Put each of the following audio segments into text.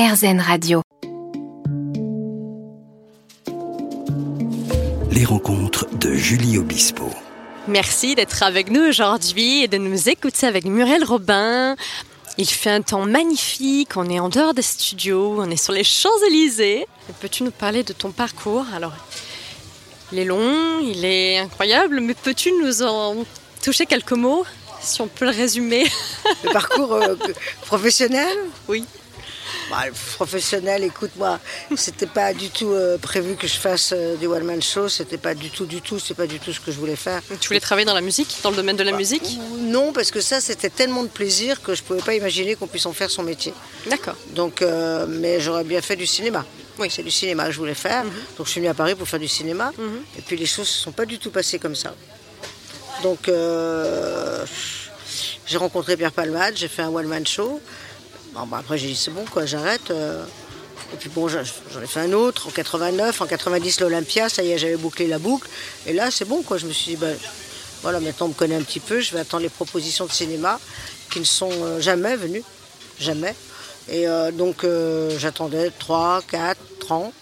RZN Radio. Les rencontres de Julie Obispo. Merci d'être avec nous aujourd'hui et de nous écouter avec Muriel Robin. Il fait un temps magnifique, on est en dehors des studios, on est sur les Champs-Élysées. Peux-tu nous parler de ton parcours? Alors, il est long, il est incroyable, mais peux-tu nous en toucher quelques mots, si on peut le résumer? Le parcours euh, professionnel? Oui. Bah, professionnel, écoute-moi, c'était pas du tout euh, prévu que je fasse euh, du one man show, c'était pas du tout, du tout, c'est pas du tout ce que je voulais faire. Tu voulais travailler dans la musique, dans le domaine de la bah, musique? Non, parce que ça, c'était tellement de plaisir que je pouvais pas imaginer qu'on puisse en faire son métier. D'accord. Donc, mais j'aurais bien fait du cinéma. Oui, c'est du cinéma que je voulais faire. Mhm. Donc je suis venue à Paris pour faire du cinéma. Mhm. Et puis les choses ne se sont pas du tout passées comme ça. Donc euh, j'ai rencontré Pierre Palmade, j'ai fait un one-man show. Bon, bah, après j'ai dit c'est bon quoi, j'arrête. Euh. Et puis bon, j'en ai fait un autre en 89, en 90 l'Olympia, ça y est, j'avais bouclé la boucle. Et là c'est bon quoi, je me suis dit, ben, voilà, maintenant on me connaît un petit peu, je vais attendre les propositions de cinéma qui ne sont euh, jamais venues. Jamais. Et euh, donc j'attendais 3, 4, 30.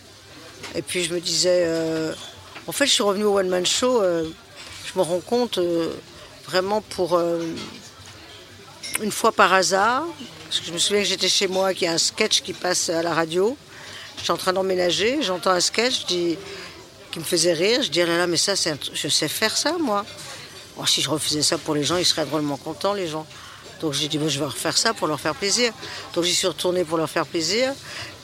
Et puis je me disais, en fait je suis revenue au One Man Show, je me rends compte vraiment pour une fois par hasard, parce que je me souviens que j'étais chez moi, qu'il y a un sketch qui passe à la radio. Je suis en train d'emménager, j'entends un sketch qui me faisait rire. Je dis, ah là là, mais ça, je sais faire ça, moi. si je refaisais ça pour les gens, ils seraient drôlement contents, les gens. Donc j'ai dit, je vais refaire ça pour leur faire plaisir. Donc j'y suis retournée pour leur faire plaisir.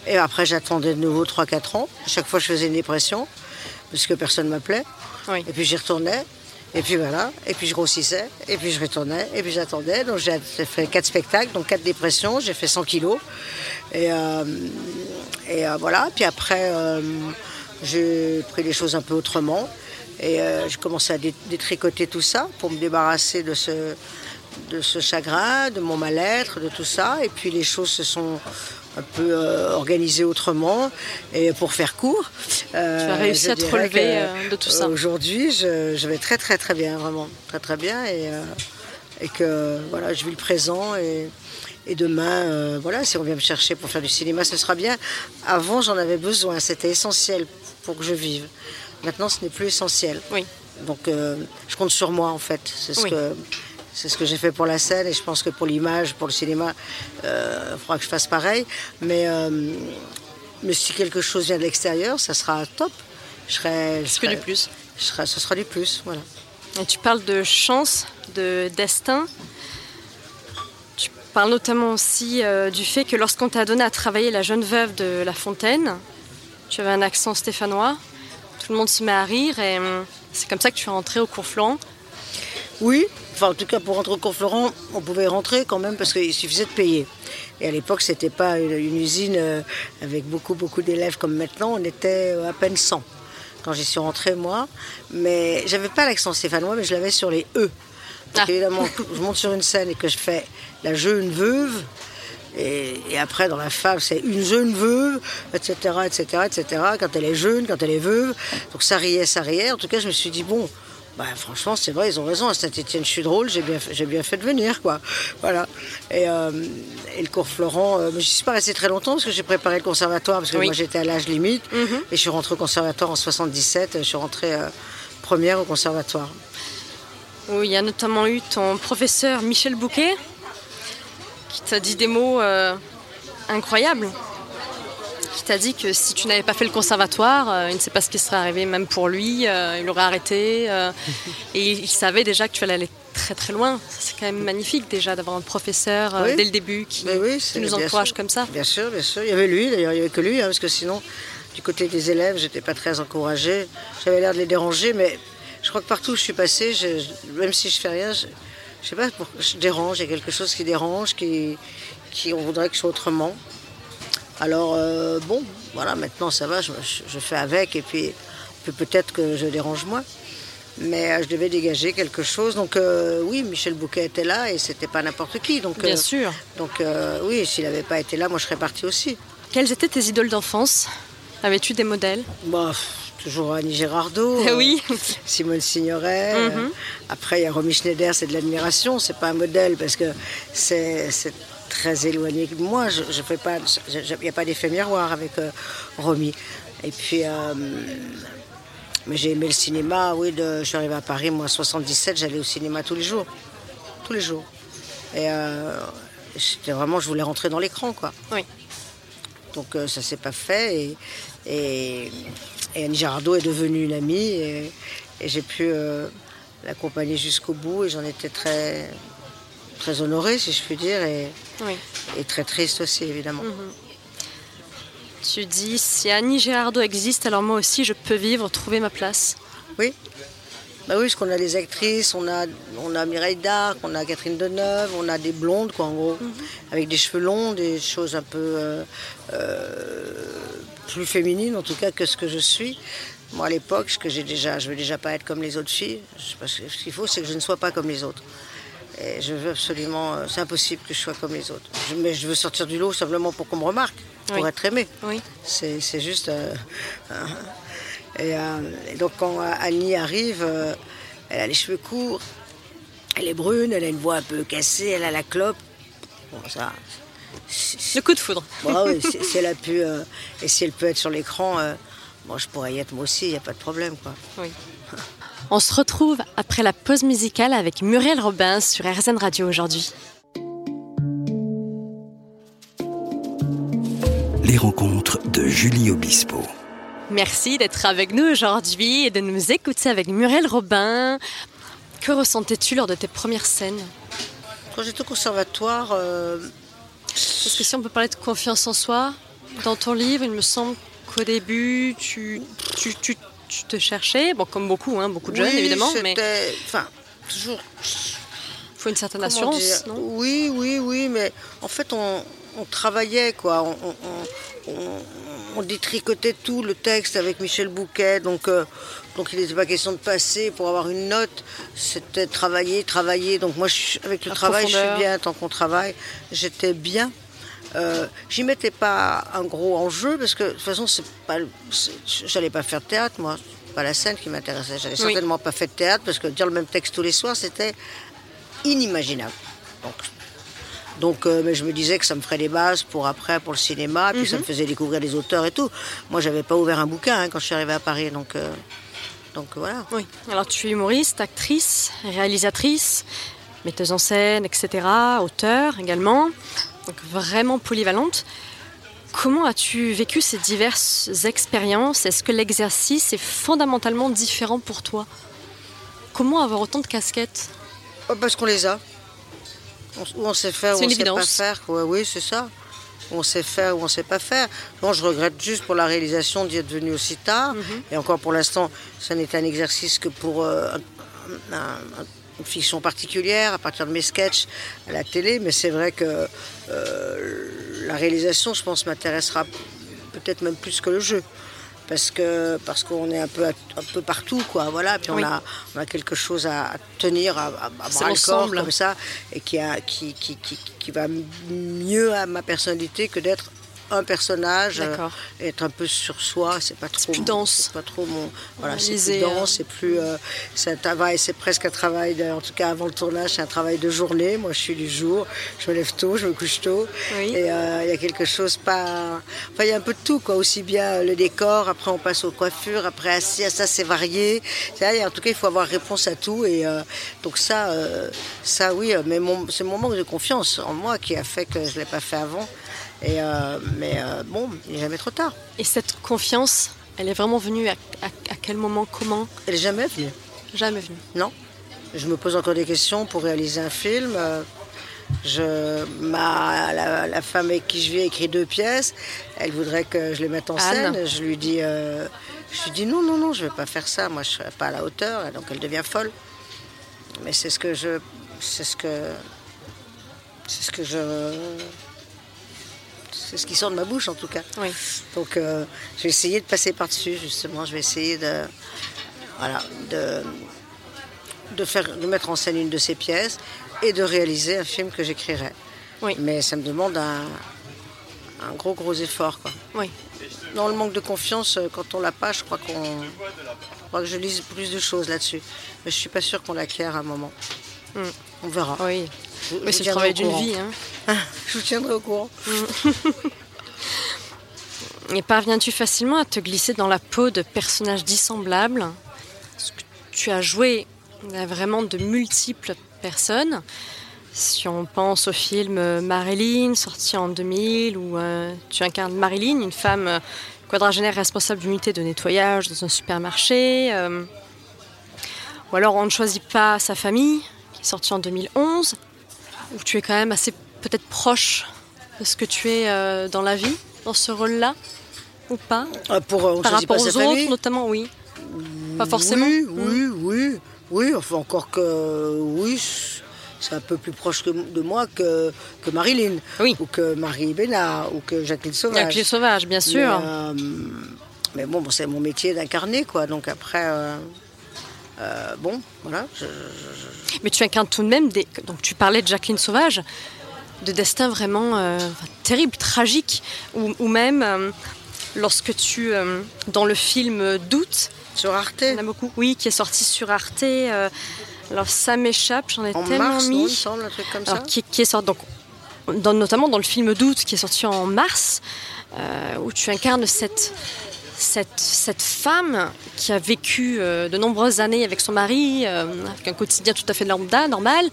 Et après, j'attendais de nouveau 3-4 ans. chaque fois, je faisais une dépression, parce que personne ne m'appelait. Et puis j'y retournais. Et puis voilà. Et puis je grossissais. Et puis je retournais. Et puis j'attendais. Donc j'ai fait 4 spectacles, donc 4 dépressions. J'ai fait 100 kilos. Et, euh, euh, voilà. Puis après, euh, j'ai pris les choses un peu autrement. Et j'ai commencé à détricoter tout ça pour me débarrasser de ce chagrin, de mon mal-être, de tout ça. Et puis les choses se sont un peu euh, organisées autrement. Et pour faire court, euh, tu as réussi à te relever euh, de tout ça. Aujourd'hui, je, vais très très très bien, vraiment très très bien. Et, et que voilà, je vis le présent et, et demain, voilà, si on vient me chercher pour faire du cinéma, ce sera bien. Avant, j'en avais besoin, c'était essentiel pour que je vive. Maintenant, ce n'est plus essentiel. Oui. Donc, je compte sur moi, en fait. C'est ce que c'est ce que j'ai fait pour la scène et je pense que pour l'image, pour le cinéma, il euh, faudra que je fasse pareil. Mais, euh, mais si quelque chose vient de l'extérieur, ça sera top. Je serai, je serai, que du plus. Je serai, ce sera du plus, voilà. Et tu parles de chance, de destin. Tu parles notamment aussi euh, du fait que lorsqu'on t'a donné à travailler la jeune veuve de La Fontaine, tu avais un accent stéphanois. Tout le monde se met à rire et c'est comme ça que tu es rentré au cours. Oui, Enfin, en tout cas, pour rentrer au cours Florent, on pouvait rentrer quand même parce qu'il suffisait de payer. Et à l'époque, ce n'était pas une, usine euh, avec beaucoup, beaucoup d'élèves comme maintenant. On était euh, à peine 100 quand j'y suis rentrée, moi. Mais j'avais pas l'accent stéphanois, mais je l'avais sur les E. Ah. évidemment, je monte sur une scène et que je fais la jeune veuve. Et, après, dans la fable, c'est une jeune veuve, etc., etc., etc. Quand elle est jeune, quand elle est veuve. Donc ça riait, ça riait. En tout cas, je me suis dit, bon, bah, franchement, c'est vrai, ils ont raison. À Saint-Etienne, je suis drôle, j'ai bien, j'ai bien fait de venir, quoi. Voilà. Et, euh, le cours Florent, euh, je ne suis pas restée très longtemps parce que j'ai préparé le conservatoire, parce que moi j'étais à l'âge limite. Mhm. Et je suis rentrée au conservatoire en 77. Je suis rentrée euh, première au conservatoire. Oui, il y a notamment eu ton professeur Michel Bouquet qui t'a dit des mots incroyables qui t'a dit que si tu n'avais pas fait le conservatoire, euh, il ne sait pas ce qui serait arrivé même pour lui, euh, il aurait arrêté. Euh, et il, savait déjà que tu allais aller très très loin. C'est quand même magnifique déjà d'avoir un professeur dès le début qui, nous encourage comme ça. Bien sûr, bien sûr. Il y avait lui, d'ailleurs, il n'y avait que lui, hein, parce que sinon, du côté des élèves, j'étais pas très encouragée. J'avais l'air de les déranger, mais je crois que partout où je suis passée, même si je fais rien, je, je sais pas, je dérange, il y a quelque chose qui dérange, qui, qui on voudrait que je sois autrement. Alors, euh, bon, voilà, maintenant ça va, je, fais avec et puis, peut-être que je dérange moins. Mais euh, je devais dégager quelque chose. Donc, euh, oui, Michel Bouquet était là et c'était pas n'importe qui. Donc, Bien sûr. Donc, oui, s'il n'avait pas été là, moi je serais partie aussi. Quelles étaient tes idoles d'enfance? Avais-tu des modèles? Bah, Toujours Annie Girardot. oui. Simone Signoret. Mhm. Après, il y a Romy Schneider, c'est de l'admiration. C'est pas un modèle parce que c'est très éloigné. Moi, je, je fais pas, il n'y a pas d'effet miroir avec euh, Romy. Et puis, euh, mais j'ai aimé le cinéma. Oui, de, je suis arrivée à Paris, moi, en 77, j'allais au cinéma tous les jours, tous les jours. Et euh, c'était vraiment, je voulais rentrer dans l'écran, quoi. Oui. Donc ça s'est pas fait. Et, et, et, Annie Girardot est devenue une amie. Et, et j'ai pu l'accompagner jusqu'au bout. Et j'en étais très, très honorée, si je puis dire. Et, Oui. et très triste aussi, évidemment. Tu dis, si Annie Girardot existe, alors moi aussi, je peux vivre, trouver ma place. Oui. Bah oui, parce qu'on a des actrices, on a, on a Mireille Darc, on a Catherine Deneuve, on a des blondes, quoi, en gros, avec des cheveux longs, des choses un peu euh, euh, plus féminines, en tout cas, que ce que je suis. Moi, à l'époque, ce que j'ai déjà, je veux déjà pas être comme les autres filles. Je- Parce que ce qu'il faut, c'est que je ne sois pas comme les autres. Et je veux absolument, euh, c'est impossible que je sois comme les autres. Je- mais je veux sortir du lot simplement pour qu'on me remarque, pour Oui. être aimée. Oui. C'est c'est juste. euh, euh, et, euh, et donc, quand Annie arrive, elle a les cheveux courts, elle est brune, elle a une voix un peu cassée, elle a la clope. Bon, ça. c'est- Le coup de foudre. Bon, oui, si, si elle a pu. et si elle peut être sur l'écran, bon, je pourrais y être moi aussi, il n'y a pas de problème, quoi. Oui. On se retrouve après la pause musicale avec Muriel Robin sur RZN Radio aujourd'hui. Les rencontres de Julie Obispo. Merci d'être avec nous aujourd'hui et de nous écouter avec Muriel Robin. Que ressentais-tu lors de tes premières scènes? Quand j'étais au conservatoire, euh, Parce que si on peut parler de confiance en soi, dans ton livre, il me semble qu'au début, tu, tu, tu- tu te cherchais, bon, comme beaucoup, hein, beaucoup de jeunes oui, évidemment, mais c'était- Enfin, toujours. il faut une certaine comment assurance, non? Oui, oui, oui, mais en fait, on, on travaillait, quoi. On, détricotait tout le texte avec Michel Bouquet, donc, euh, donc il n'était pas question de passer pour avoir une note. C'était travailler, travailler. Donc moi, je suis- avec le travail, je suis bien tant qu'on travaille. J'étais bien. Euh, J'y mettais pas un gros enjeu parce que de toute façon, c'est pas, j'allais pas faire de théâtre, moi. Pas la scène qui m'intéressait. J'allais Oui. certainement pas fait de théâtre parce que dire le même texte tous les soirs, c'était inimaginable. Donc, donc euh, mais je me disais que ça me ferait des bases pour après, pour le cinéma, puis ça me faisait découvrir les auteurs et tout. Moi, j'avais pas ouvert un bouquin hein, quand je suis arrivée à Paris, donc, euh, donc voilà. Oui. Alors tu es humoriste, actrice, réalisatrice, metteuse en scène, etc., auteur également, donc vraiment polyvalente. Comment as-tu vécu ces diverses expériences? Est-ce que l'exercice est fondamentalement différent pour toi? Comment avoir autant de casquettes? Oh, parce qu'on les a. On, ou on sait faire, ou on une sait pas faire. Oui, c'est ça. Ou on sait faire, ou on sait pas faire. Bon, je regrette juste pour la réalisation d'y être venu aussi tard. Et encore pour l'instant, ça n'est un exercice que pour euh, un- un- une fiction particulière, à partir de mes sketchs à la télé. Mais c'est vrai que euh, la réalisation, je pense, m'intéressera peut-être même plus que le jeu. Parce que parce qu'on est un peu à- un peu partout quoi voilà puis on a on a quelque chose à, à tenir à, à, à bras le corps l'ensemble. comme ça et qui a qui, qui, qui, qui va mieux à ma personnalité que d'être un personnage euh, être un peu sur soi c'est pas trop plus dense. c'est pas trop mon voilà c'est plus dense c'est plus euh, c'est un travail c'est presque un travail de- en tout cas avant le tournage c'est un travail de journée. Moi je suis du jour je me lève tôt je me couche tôt. Oui. et euh, il y a quelque chose pas enfin il y a un peu de tout quoi. Aussi bien euh, le décor après on passe aux coiffures après ci, à ça c'est varié. En tout cas il faut avoir réponse à tout. Et donc ça ça oui mais mon- c'est mon manque de confiance en moi qui a fait que je l'ai pas fait avant et euh, mais euh, bon il n'est jamais trop tard Et cette confiance, elle est vraiment venue à, à- à quel moment Comment? Elle est jamais venue Jamais venue. Non. Je me pose encore des questions pour réaliser un film. Euh, Je, ma, la, la femme avec qui je vis a écrit deux pièces. Elle voudrait que je les mette en Anne. scène. Je lui dis, euh, je lui dis non, non, non, je ne vais pas faire ça. Moi, je ne serai pas à la hauteur. Et donc, elle devient folle. Mais c'est ce que je, c'est ce que, c'est ce que je, c'est ce qui sort de ma bouche en tout cas. Oui. Donc, euh, je vais essayer de passer par-dessus, justement. Je vais essayer de, voilà, de, de, faire, de mettre en scène une de ces pièces et de réaliser un film que j'écrirai. Oui. Mais ça me demande un, un gros, gros effort. Quoi. Oui. Dans le manque de confiance, euh, quand on l'a pas, je crois, qu'on, je crois que je lise plus de choses là-dessus. Mais je suis pas sûre qu'on l'acquiert à un moment. On verra. Oui, mais c'est le travail d'une vie. Hein. je vous tiendrai au courant. Et parviens-tu facilement à te glisser dans la peau de personnages dissemblables? Tu as joué vraiment de multiples personnes. Si on pense au film Marilyn, sorti en 2000, où euh, tu incarnes Marilyn, une femme euh, quadragénaire responsable d'unité de nettoyage dans un supermarché. Euh, ou alors on ne choisit pas sa famille, sorti en 2011, où tu es quand même assez peut-être proche de ce que tu es dans la vie, dans ce rôle-là, ou pas? Pour, Par rapport aux autres, notamment, oui. Pas forcément. Oui, oui, oui. Oui, enfin encore que oui, c'est un peu plus proche de moi que, que Marilyn, ou que Marie Bénard, ou que Jacqueline Sauvage. Jacqueline Sauvage, bien sûr. Mais, euh, bon, c'est mon métier d'incarner, quoi. Donc après, euh, euh, bon, voilà. Mais tu incarnes tout de même des. Donc tu parlais de Jacqueline Sauvage, de destin vraiment terrible, tragique, ou, même lorsque tu, dans le film Doute, sur Arte Il y en a beaucoup, oui, qui est sorti sur Arte. Euh, alors ça m'échappe, j'en ai en tellement mars, mis. Non, il me semble, un truc comme ça. Qui, qui, est sorti, donc, dans, notamment dans le film Doute qui est sorti en mars, euh, où tu incarnes cette, cette, cette, femme qui a vécu euh, de nombreuses années avec son mari, avec un quotidien tout à fait lambda, normal,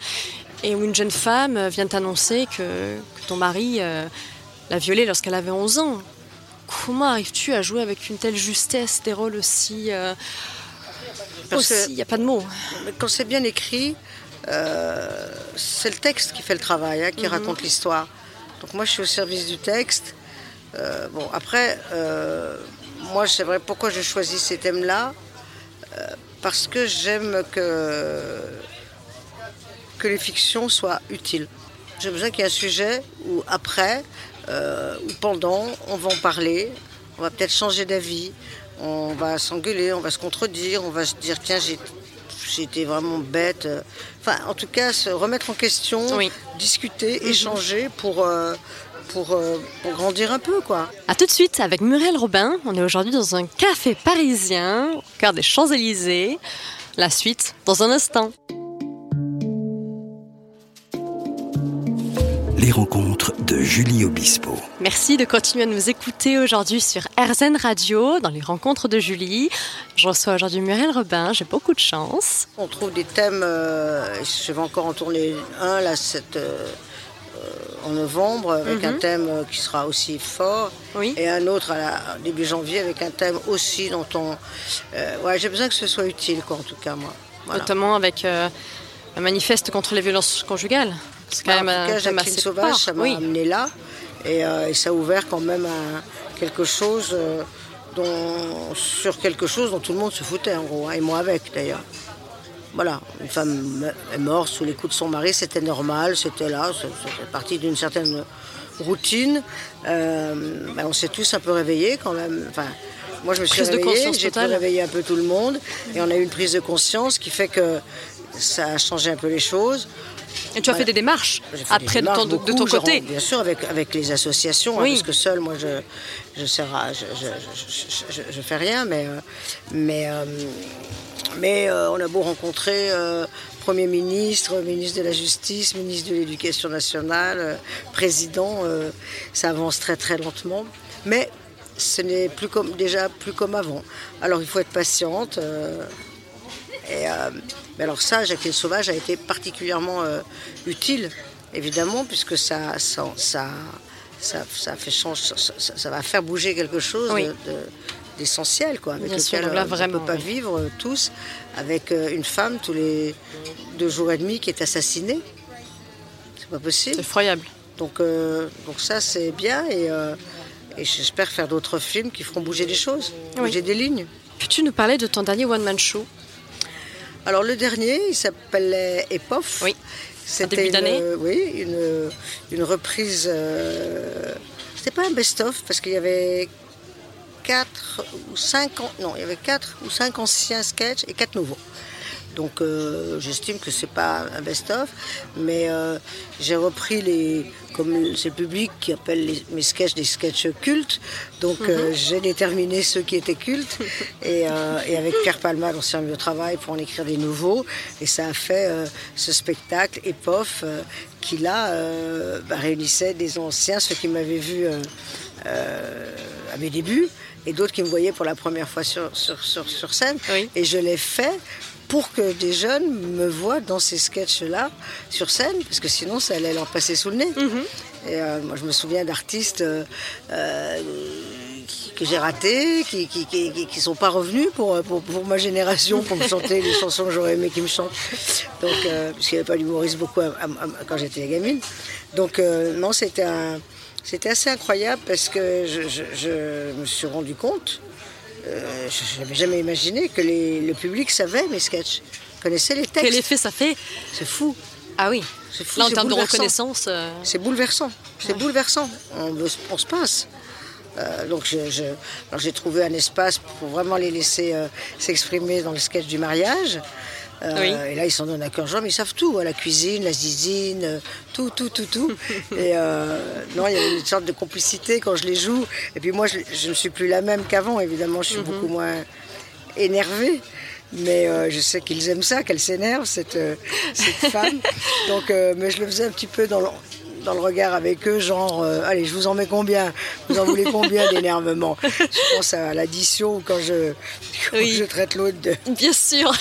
et où une jeune femme vient t'annoncer que, que, ton mari l'a violée lorsqu'elle avait 11 ans comment arrives-tu à jouer avec une telle justesse des rôles aussi euh, il n'y a pas de mots. Quand c'est bien écrit, euh, c'est le texte qui fait le travail, hein, qui mhm. raconte l'histoire. Donc moi, je suis au service du texte. Euh, bon, après, moi, c'est vrai, pourquoi je choisis ces thèmes-là Parce que j'aime que, que les fictions soient utiles. J'ai besoin qu'il y ait un sujet où, après, euh, ou pendant, on va en parler, on va peut-être changer d'avis, on va s'engueuler, on va se contredire, on va se dire tiens j'ai été vraiment bête. Enfin, en tout cas, se remettre en question, discuter, mhm. échanger pour, euh, pour, euh, pour, grandir un peu, quoi. A tout de suite avec Muriel Robin. On est aujourd'hui dans un café parisien, au cœur des Champs-Élysées. La suite dans un instant. les rencontres de Julie Obispo. Merci de continuer à nous écouter aujourd'hui sur RZN Radio, dans les rencontres de Julie. Je reçois aujourd'hui Muriel Robin, j'ai beaucoup de chance. On trouve des thèmes, euh, je vais encore en tourner un là, cette, euh, en novembre, avec un mhm. thème qui sera aussi fort, oui. et un autre à début janvier avec un thème aussi dont on... Euh, ouais, j'ai besoin que ce soit utile, quoi, en tout cas, moi. Notamment avec un manifeste contre les violences conjugales. C'est quand bah, même en tout cas, Sauvage, ça m'a amené là. Euh, et, ça a ouvert quand même quelque chose euh, dont, sur quelque chose dont tout le monde se foutait en gros, hein, et moi avec d'ailleurs. Voilà, une femme est morte sous les coups de son mari, c'était normal, c'était là, c'était partie d'une certaine routine. Euh, ben, on s'est tous un peu réveillés quand même. Enfin, moi je me suis réveillée, j'ai pu réveiller un peu tout le monde, et on a eu une prise de conscience qui fait que ça a changé un peu les choses. Et tu as fait des démarches après de, ton, de, ton, côté Bien sûr, avec, avec les associations, hein, parce que seul, moi, je je, je, je, fais rien, mais, euh, mais, euh, mais euh, on a beau rencontrer Premier ministre, ministre de la Justice, ministre de l'Éducation nationale, président, ça avance très très lentement. Mais ce n'est plus comme, déjà plus comme avant. Alors il faut être patiente. et, mais alors ça, Jacqueline Sauvage a été particulièrement euh, utile, évidemment, puisque ça, ça, ça, ça, fait ça, va faire bouger quelque chose d'essentiel, quoi, avec lequel euh, on ne peut pas vivre euh, tous, avec une femme tous les deux jours et demi qui est assassinée. C'est pas possible. C'est effroyable. Donc, donc ça, c'est bien et, et j'espère faire d'autres films qui feront bouger les choses, bouger des lignes. Peux-tu nous parler de ton dernier one-man show? Alors le dernier, il s'appelait EPOF. Oui. C'était une, oui, une, une reprise. Euh, c'était pas un best-of parce qu'il y avait quatre ou cinq non, il y avait quatre ou cinq anciens sketchs et quatre nouveaux. Donc euh, j'estime que c'est pas un best-of, mais euh, j'ai repris les, comme c'est le public qui appelle mes sketchs des sketchs cultes, donc euh, mhm. j'ai déterminé ceux qui étaient cultes et, avec Pierre Palma mis au travail pour en écrire des nouveaux et ça a fait ce spectacle EPOF qui là bah, réunissait des anciens, ceux qui m'avaient vu à mes débuts et d'autres qui me voyaient pour la première fois sur, sur, scène. Et je l'ai fait pour que des jeunes me voient dans ces sketchs-là sur scène, parce que sinon ça allait leur passer sous le nez. Mhm. Et euh, moi je me souviens d'artistes euh, euh, que j'ai ratés, qui qui, sont pas revenus pour, pour, ma génération pour me chanter les chansons que j'aurais aimé qu'ils me chantent. Donc, parce qu'il n'y avait pas d'humoriste beaucoup quand j'étais gamine. Donc non, c'était C'était assez incroyable parce que je me suis rendu compte euh, je n'avais jamais imaginé que le public savait mes sketchs, connaissait les textes. Quel effet ça fait C'est fou. Ah oui. C'est fou. Là, en termes de reconnaissance. Euh, c'est bouleversant. C'est bouleversant. On, se passe. Euh, donc j'ai trouvé un espace pour vraiment les laisser s'exprimer dans le sketch du mariage. Euh, et là, ils s'en donnent à cœur joie, mais ils savent tout. Hein, la cuisine, la zizine, euh, tout, tout, tout, tout. et euh, non, il y a une sorte de complicité quand je les joue. Et puis moi, je, ne suis plus la même qu'avant, évidemment. Je suis mhm. beaucoup moins énervée. Mais je sais qu'ils aiment ça, qu'elle s'énerve, cette, cette femme. Donc, mais je le faisais un petit peu dans, dans le regard avec eux, genre, euh, allez, je vous en mets combien? Vous en voulez combien d'énervement? Je pense à l'addition quand je, je traite l'autre de. Bien sûr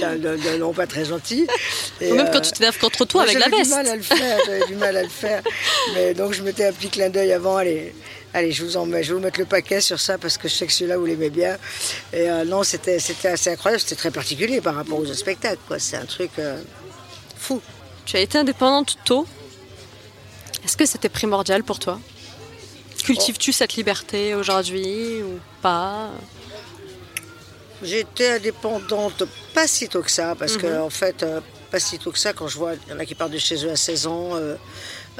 D'un nom pas très gentil. même quand tu t'énerves contre toi avec la veste. J'avais du mal à le faire, j'avais du mal à le faire. Mais donc je mettais un petit clin d'œil avant, allez. Allez, je vous en mets, je vais vous mettre le paquet sur ça parce que je sais que celui-là, vous l'aimez bien. Et euh, non, c'était assez incroyable, c'était très particulier par rapport aux spectacles. C'est un truc euh, fou. Tu as été indépendante tôt. Est-ce que c'était primordial pour toi? Cultives-tu cette liberté aujourd'hui ou pas? J'étais indépendante pas si tôt que ça, parce qu'en que mhm. en fait, euh, pas si tôt que ça, quand je vois, il y en a qui partent de chez eux à 16 ans, euh,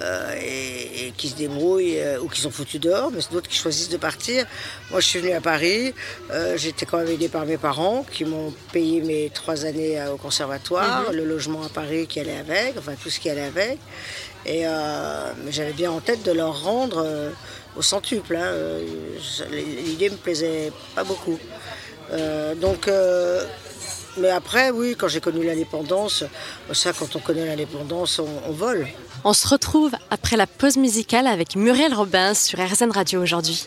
euh, et, qui se débrouillent euh, ou qui sont foutus dehors, mais c'est d'autres qui choisissent de partir. Moi, je suis venue à Paris. Euh, j'étais quand même aidée par mes parents qui m'ont payé mes trois années au conservatoire, mhm. le logement à Paris qui allait avec, enfin tout ce qui allait avec. Et j'avais bien en tête de leur rendre au centuple. Hein. L'idée me plaisait pas beaucoup. donc mais après, oui, quand j'ai connu l'indépendance, ça, quand on connaît l'indépendance, on, vole. On se retrouve après la pause musicale avec Muriel Robin sur RZN Radio aujourd'hui.